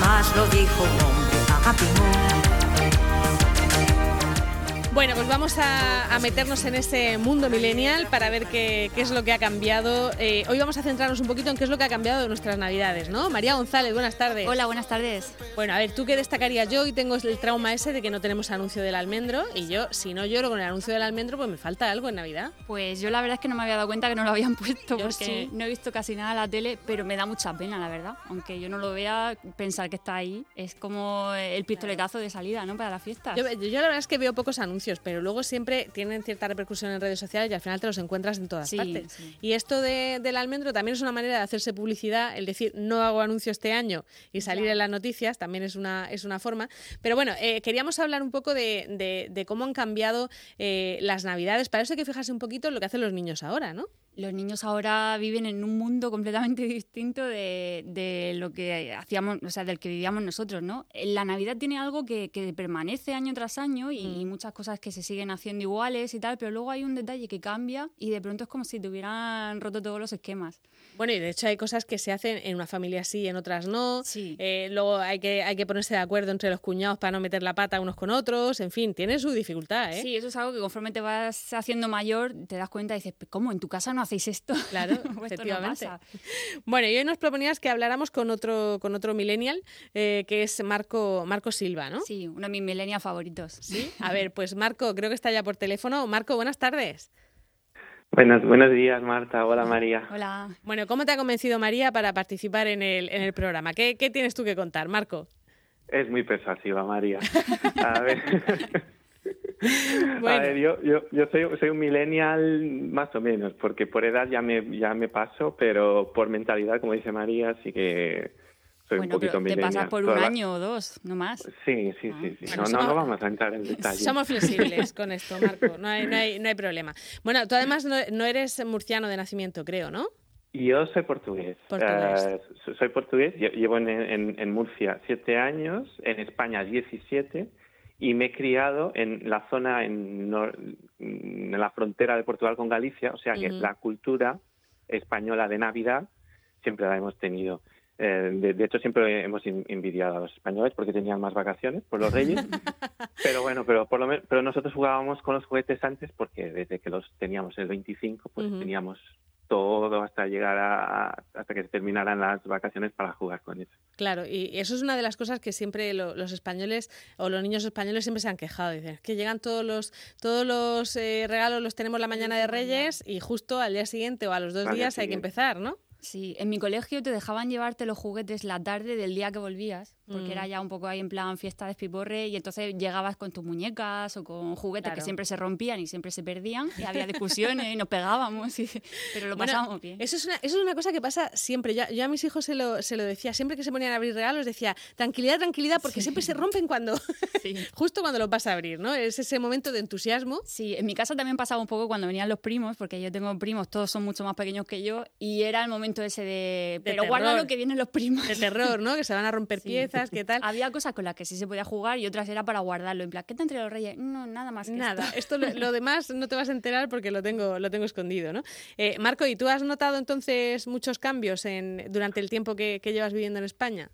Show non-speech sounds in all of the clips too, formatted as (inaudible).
jamás lo dijo un hombre. Agapimú. Bueno, pues vamos a, meternos en ese mundo millennial para ver qué, es lo que ha cambiado. Eh, hoy vamos a centrarnos un poquito en qué es lo que ha cambiado de nuestras navidades, ¿no? María González, buenas tardes. Hola, buenas tardes. Bueno, a ver, ¿tú qué destacarías? Yo hoy tengo el trauma ese de que no tenemos anuncio del almendro y yo, si no lloro con el anuncio del almendro, pues me falta algo en Navidad. Pues yo la verdad es que no me había dado cuenta que no lo habían (laughs) puesto porque no he visto casi nada en la tele, pero me da mucha pena, la verdad. Aunque yo no lo vea, pensar que está ahí es como el pistoletazo de salida, ¿no? Para la fiesta. Yo, yo la verdad es que veo pocos anuncios, pero luego siempre tienen cierta repercusión en redes sociales y al final te los encuentras en todas partes. Y esto del almendro también es una manera de hacerse publicidad, el decir no hago anuncio este año y salir en las noticias también es una, es una forma. Pero bueno, eh, queríamos hablar un poco de, cómo han cambiado eh, las navidades. Para eso hay que fijarse un poquito en lo que hacen los niños ahora, ¿no? Los niños ahora viven en un mundo completamente (laughs) distinto de, lo que hacíamos, o sea, del que vivíamos nosotros, ¿no? La Navidad tiene algo que, permanece año tras año y, mm. muchas cosas que se siguen haciendo iguales y tal, pero luego hay un detalle que cambia y de pronto es como si te hubieran roto todos los esquemas. Bueno, y de hecho hay cosas que se hacen en una familia sí y en otras no. Sí. Eh, luego hay que, hay que ponerse de acuerdo entre los cuñados para no meter la pata unos con otros. En fin, tiene su dificultad, ¿eh? Sí, eso es algo que conforme te vas haciendo mayor te das cuenta y dices, ¿cómo? ¿En tu casa no hacéis esto? Claro, (laughs) efectivamente. bueno, y hoy nos proponías que habláramos con otro, con otro millennial, eh, que es Marco, Marco Silva, ¿no? Sí, uno de mis millennials favoritos. Sí. A ver, pues Marco, creo que está ya por teléfono. Marco, buenas tardes. Buenos, buenos días, Marta. Hola, María. Hola. Bueno, ¿cómo te ha convencido María para participar en el, en el programa? ¿Qué, ¿Qué tienes tú que contar, Marco? Es muy persuasiva, María. A ver. (laughs) (laughs) A ver, yo, yo, yo soy, soy, un millennial más o menos, porque por edad ya me, ya me paso, pero por mentalidad, como dice María, sí que soy un poquito pero te pasas por un año o dos, no más. Sí, sí, sí. sí. no, no, no, vamos a entrar en detalle. Somos flexibles con esto, Marco, no hay, no hay, no hay problema. Bueno, tú además no, no eres murciano de nacimiento, creo, ¿no? Yo soy portugués. portugués. Uh, soy portugués, llevo en, en, en, Murcia siete años, en España 17 y me he criado en la zona, en, en la frontera de Portugal con Galicia, o sea que la cultura española de Navidad siempre la hemos tenido. Eh, de, hecho, siempre hemos envidiado a los españoles porque tenían más vacaciones por los reyes. (laughs) pero bueno, pero por lo menos, pero nosotros jugábamos con los juguetes antes porque desde que los teníamos el 25, pues teníamos todo hasta llegar a hasta que se terminaran las vacaciones para jugar con eso. Claro, y eso es una de las cosas que siempre los españoles o los niños españoles siempre se han quejado, dicen que llegan todos los todos los eh, regalos los tenemos la mañana de Reyes y justo al día siguiente o a los dos días hay que empezar, ¿no? Sí, en mi colegio te dejaban llevarte los juguetes la tarde del día que volvías, porque era mm. ya un poco ahí en plan fiesta de espiporre y entonces llegabas con tus muñecas o con juguetes que siempre se rompían y siempre se perdían y había discusiones y nos pegábamos, (laughs) pero lo pasábamos bien. Eso es, una, eso es una cosa que pasa siempre. Yo, yo a mis hijos se lo, se lo, decía, siempre que se ponían a abrir regalos decía, tranquilidad, tranquilidad, porque siempre se rompen cuando, (laughs) (laughs) justo cuando lo vas a abrir, ¿no? Es ese momento de entusiasmo. Sí, en mi casa también pasaba un poco cuando venían los primos, porque yo tengo primos, todos son mucho más pequeños que yo, y era el momento ese de, pero guarda lo que vienen los primos. De terror, ¿no? Que se van a romper piezas, ¿qué tal? Había cosas con las que sí se podía jugar y otras era para guardarlo. En plan, ¿qué te entre los reyes? No, nada más. nada. Esto, (laughs) lo, demás no te vas a enterar porque lo tengo, lo tengo escondido, ¿no? Eh, Marco, ¿y tú has notado entonces muchos cambios en, durante el tiempo que, que llevas viviendo en España?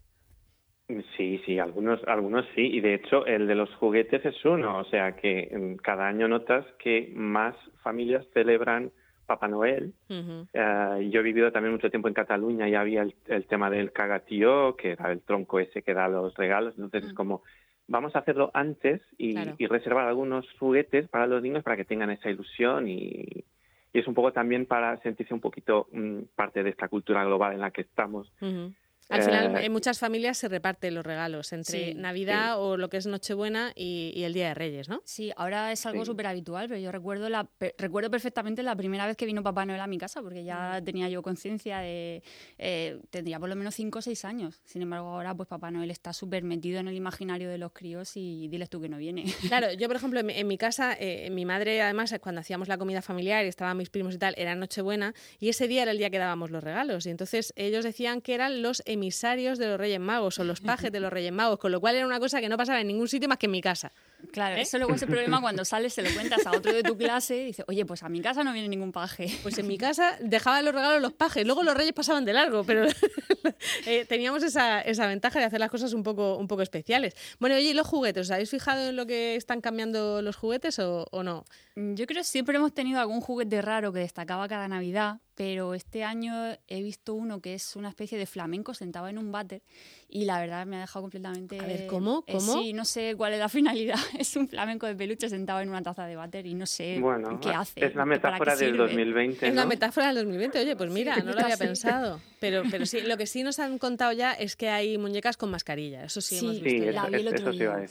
Sí, sí, algunos, algunos sí, y de hecho el de los juguetes es uno, o sea que mm, cada año notas que más familias celebran Papá Noel. Eh, yo he vivido también mucho tiempo en Cataluña y había el, tema del cagatío, que era el tronco ese que da los regalos. Entonces es como, vamos a hacerlo antes y, reservar algunos juguetes para los niños para que tengan esa ilusión y, es un poco también para sentirse un poquito mm, parte de esta cultura global en la que estamos. Al final, eh, en muchas familias se reparten los regalos entre Navidad o lo que es Nochebuena y, el Día de Reyes, ¿no? Sí, ahora es algo súper habitual, pero yo recuerdo, la, recuerdo perfectamente la primera vez que vino Papá Noel a mi casa, porque ya tenía yo conciencia de. Eh, tendría por lo menos 5 o 6 años. Sin embargo, ahora, pues Papá Noel está súper metido en el imaginario de los críos y diles tú que no viene. (laughs) Claro, yo, por ejemplo, en mi, casa, eh, mi madre, además, cuando hacíamos la comida familiar y estaban mis primos y tal, era Nochebuena, y ese día era el día que dábamos los regalos. Y entonces ellos decían que eran los emisarios de los Reyes Magos o los pajes de los Reyes Magos, con lo cual era una cosa que no pasaba en ningún sitio más que en mi casa. Claro, ¿Eh? eso luego es el problema cuando sales, se lo cuentas a otro de tu clase y dices, oye, pues a mi casa no viene ningún paje. Pues en mi casa dejaban los regalos los pajes, luego los reyes pasaban de largo, pero (laughs) eh, teníamos esa, esa, ventaja de hacer las cosas un poco, un poco especiales. Bueno, oye, ¿y los juguetes? ¿Os habéis fijado en lo que están cambiando los juguetes o, o no? Yo creo que siempre hemos tenido algún juguete raro que destacaba cada Navidad, pero este año he visto uno que es una especie de flamenco sentado en un váter y la verdad me ha dejado completamente... A ver, ¿cómo? Eh, ¿Cómo? sí, no sé cuál es la (laughs) finalidad. Es un flamenco de peluche sentado en una taza de váter y no sé qué hace. Es la metáfora del 2020, Es la metáfora del 2020. Oye, pues mira, no lo había pensado. (laughs) Pero, pero sí, lo que sí nos han contado ya es que hay muñecas con mascarilla. Eso sí, hemos visto. la vi el otro día.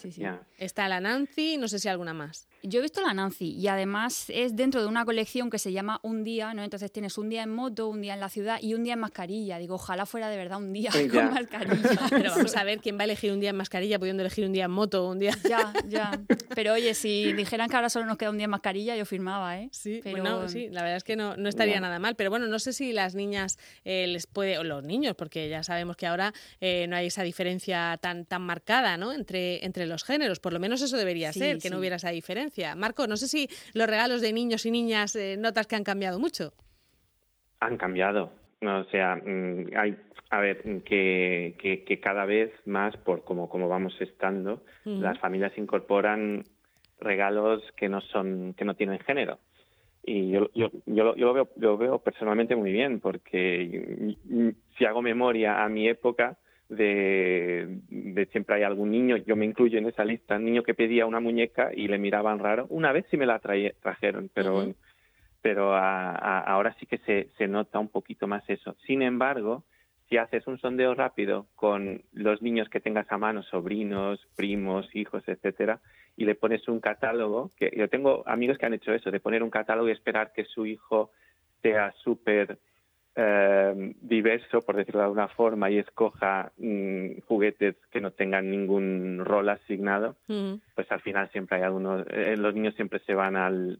Está la Nancy, no sé si alguna más. Yo he visto la Nancy y además es dentro de una colección que se llama Un Día, ¿no? Entonces tienes un día en moto, un día en la ciudad y un día en mascarilla. Digo, ojalá fuera de verdad un día con (laughs) mascarilla. (laughs) Pero vamos a ver quién va a elegir un día en mascarilla pudiendo elegir un día en moto o un día... Ya, ya. (laughs) Pero oye, si dijeran que ahora solo nos queda un día en mascarilla, yo firmaba, ¿eh? Sí, Pero... sí la verdad es que no, no estaría nada mal. Pero bueno, no sé si las niñas eh, les puede, o los niños, porque ya sabemos que ahora eh, no hay esa diferencia tan, tan marcada, ¿no? Entre, entre los géneros. Por lo menos eso debería ser, que no hubiera esa diferencia. Marco, no sé si los regalos de niños y niñas eh, notas que han cambiado mucho. Han cambiado. o sea, mm, hay, a ver, que, que, cada vez más, por como, como vamos estando, las familias incorporan regalos que no son, que no tienen género. Y yo, yo, yo, lo, veo, lo veo personalmente muy bien, porque si hago memoria a mi época, de, de, siempre hay algún niño, yo me incluyo en esa lista, niño que pedía una muñeca y le miraban raro. Una vez sí me la trajeron, pero, pero ahora sí que se, se nota un poquito más eso. Sin embargo, si haces un sondeo rápido con los niños que tengas a mano, sobrinos, primos, hijos, etcétera, y le pones un catálogo, que yo tengo amigos que han hecho eso, de poner un catálogo y esperar que su hijo sea súper eh, diverso, por decirlo de alguna forma, y escoja mm, juguetes que no tengan ningún rol asignado, pues al final siempre hay algunos, eh, los niños siempre se van al,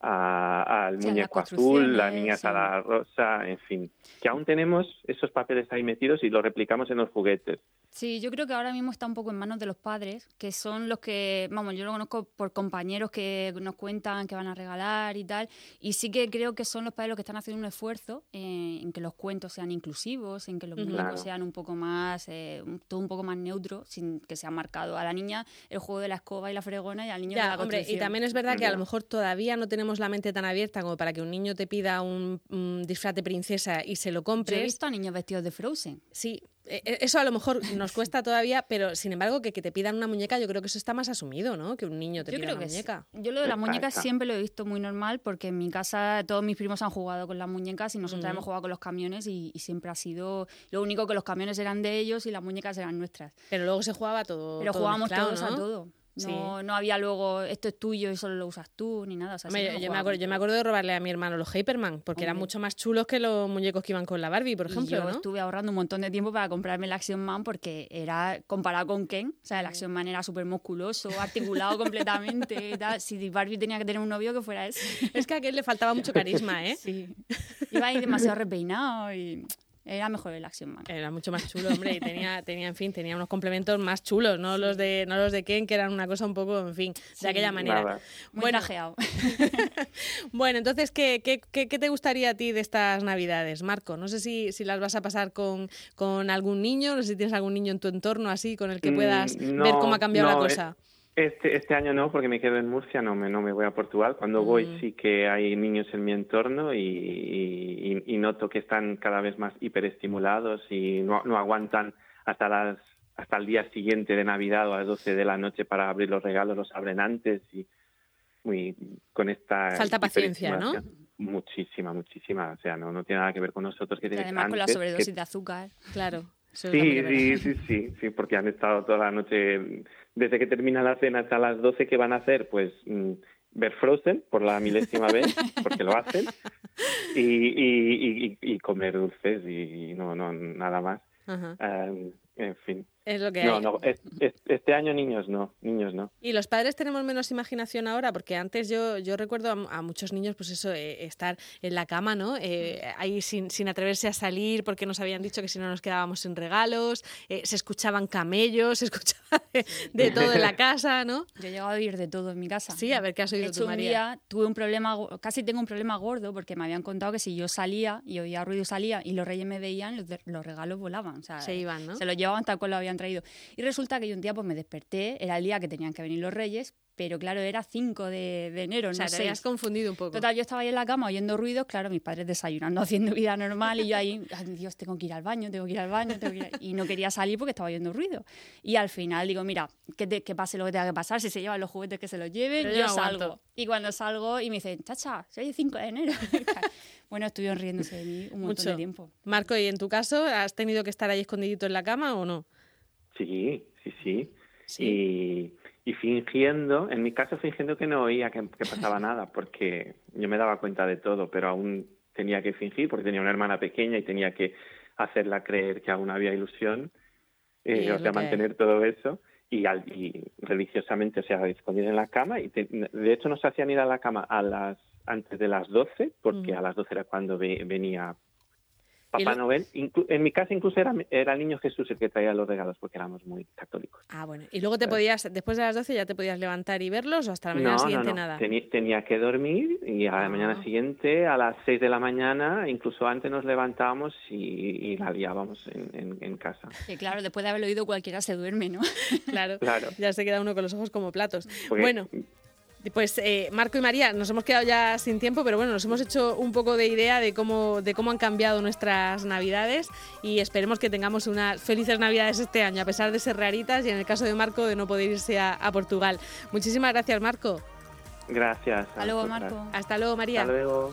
al muñeco azul, las niñas a la rosa, en fin, que aún tenemos esos papeles ahí metidos y los replicamos en los juguetes. Sí, yo creo que ahora mismo está un poco en manos de los padres, que son los que, vamos, yo lo conozco por compañeros que nos cuentan que van a regalar y tal, y sí que creo que son los padres los que están haciendo un esfuerzo en que los cuentos sean inclusivos, en que los muñecos sean un poco más, eh, todo un poco más neutro, sin que sea marcado a la niña el juego de la escoba y la fregona y al niño de la hombre, Y también es verdad que a lo mejor todavía no tenemos la mente tan abierta como para que un niño te pida un, disfraz de princesa y se lo compre. he visto a niños vestidos de Frozen. Sí, e, e, eso a lo mejor nos cuesta todavía, pero sin embargo que, que, te pidan una muñeca, yo creo que eso está más asumido, ¿no? Que un niño te pida una muñeca. Yo lo de las muñecas siempre lo he visto muy normal porque en mi casa todos mis primos han jugado con las muñecas y nosotros hemos jugado con los camiones y, siempre ha sido lo único que los camiones eran de ellos y las muñecas eran nuestras. Pero luego se jugaba todo. Pero jugábamos todos a todo. No, no había luego esto es tuyo y solo lo usas tú ni nada. yo, me acuerdo, yo, me acuerdo, de robarle a mi hermano los Hyperman porque eran mucho más chulos que los muñecos que iban con la Barbie, por ejemplo. yo estuve ahorrando un montón de tiempo para comprarme el Action Man porque era comparado con Ken. O sea, el Action Man era súper musculoso, articulado completamente. Si Barbie tenía que tener un novio, que fuera ese. Es que a aquel le faltaba mucho carisma, ¿eh? (laughs) Sí. Iba ahí demasiado repeinado y. Era mejor el Action Man. Era mucho más chulo, hombre, y tenía, (laughs) tenía, en fin, tenía unos complementos más chulos, no los de, no los de Ken, que eran una cosa un poco, en fin, de aquella manera. Muy bueno, (laughs) bueno, entonces, ¿qué, ¿qué, qué, te gustaría a ti de estas Navidades, Marco? No sé si, si las vas a pasar con, con algún niño, no sé si tienes algún niño en tu entorno así con el que mm, puedas ver cómo ha cambiado la cosa. Este, este año no, porque me quedo en Murcia, no me, no me voy a Portugal. Cuando voy sí que hay niños en mi entorno y, y, noto que están cada vez más hiperestimulados y no, no aguantan hasta las hasta el día siguiente de Navidad o a las 12 de la noche para abrir los regalos, los abren antes y muy con esta falta paciencia, ¿no? Muchísima, muchísima, o sea, no, no tiene nada que ver con nosotros que además con la sobredosis de azúcar, claro. Sí, sí, sí, sí, sí, porque han estado toda la noche, desde que termina la cena hasta las 12, ¿qué van a hacer? Pues mm, ver Frozen por la milésima vez, porque lo hacen, y, y, y, comer dulces y no, no nada más. en fin. Es lo que no, hay. no, es- es- este año niños no, niños no. Y los padres tenemos menos imaginación ahora, porque antes yo, yo recuerdo a, a muchos niños, pues eso, eh, estar en la cama, ¿no? Eh, ahí sin, sin atreverse a salir porque nos habían dicho que si no nos quedábamos sin regalos, eh, se escuchaban camellos, se escuchaba de, de todo en la casa, ¿no? Yo he llegado a oír de todo en mi casa. Sí, a ver qué has De oído hecho, tú, un María. día tuve un problema, casi tengo un problema gordo, porque me habían contado que si yo salía y oía ruido salía y los reyes me veían, los, de- los regalos volaban. O sea, Se iban, ¿no? Se los llevaban tal cual lo habían traído. Y resulta que yo un día pues me desperté, era el día que tenían que venir los reyes, pero claro, era 5 de, de enero, O sea, no te habías confundido un poco. Total, yo estaba ahí en la cama oyendo ruidos, claro, mis padres desayunando, (laughs) haciendo vida normal, y yo ahí, "Ay, Dios, tengo que ir al baño, tengo que ir al baño, tengo que ir al-". y no quería salir porque estaba oyendo ruido. Y al final digo, mira, que, te- que pase lo que tenga que pasar, si se llevan los juguetes que se los lleven, Pero yo, salgo. Y cuando salgo y me dicen, chacha, soy el 5 de enero. (laughs) bueno, estuvieron riéndose de mí un montón Mucho. de tiempo. Marco, ¿y en tu caso has tenido que estar ahí escondidito en la cama o no? Sí, sí, sí. Sí. Y, y fingiendo, en mi caso fingiendo que no oía que, que pasaba (laughs) nada, porque yo me daba cuenta de todo, pero aún tenía que fingir porque tenía una hermana pequeña y tenía que hacerla creer que aún había ilusión, eh, o sea, que mantener todo eso. Y, al- y religiosamente, o sea, escondida en la cama. Y te- de hecho, nos hacían ir a la cama a las antes de las 12, porque Ujú. a las 12 era cuando ve- venía Papá lo- Noel. Inclu- en mi casa incluso era, era el niño Jesús el que traía los regalos, porque éramos muy católicos. Ah, bueno. ¿Y luego te podías, después de las 12 ya te podías levantar y verlos o hasta la mañana no, siguiente no, no. nada? Tenía que dormir y a la Ah. mañana siguiente, a las 6 de la mañana, incluso antes nos levantábamos y, y la liábamos en, en- en casa. Que claro, después de haberlo oído cualquiera se duerme, ¿no? (laughs) Claro. Claro. Ya se queda uno con los ojos como platos. Porque- Bueno, pues eh, Marco y María, nos hemos quedado ya sin tiempo, pero bueno, nos hemos hecho un poco de idea de cómo, de cómo han cambiado nuestras navidades y esperemos que tengamos unas felices navidades este año, a pesar de ser raritas y en el caso de Marco de no poder irse a, a Portugal. Muchísimas gracias, Marco. Gracias. a Hasta luego. Marco. Hasta luego, María. Hasta luego.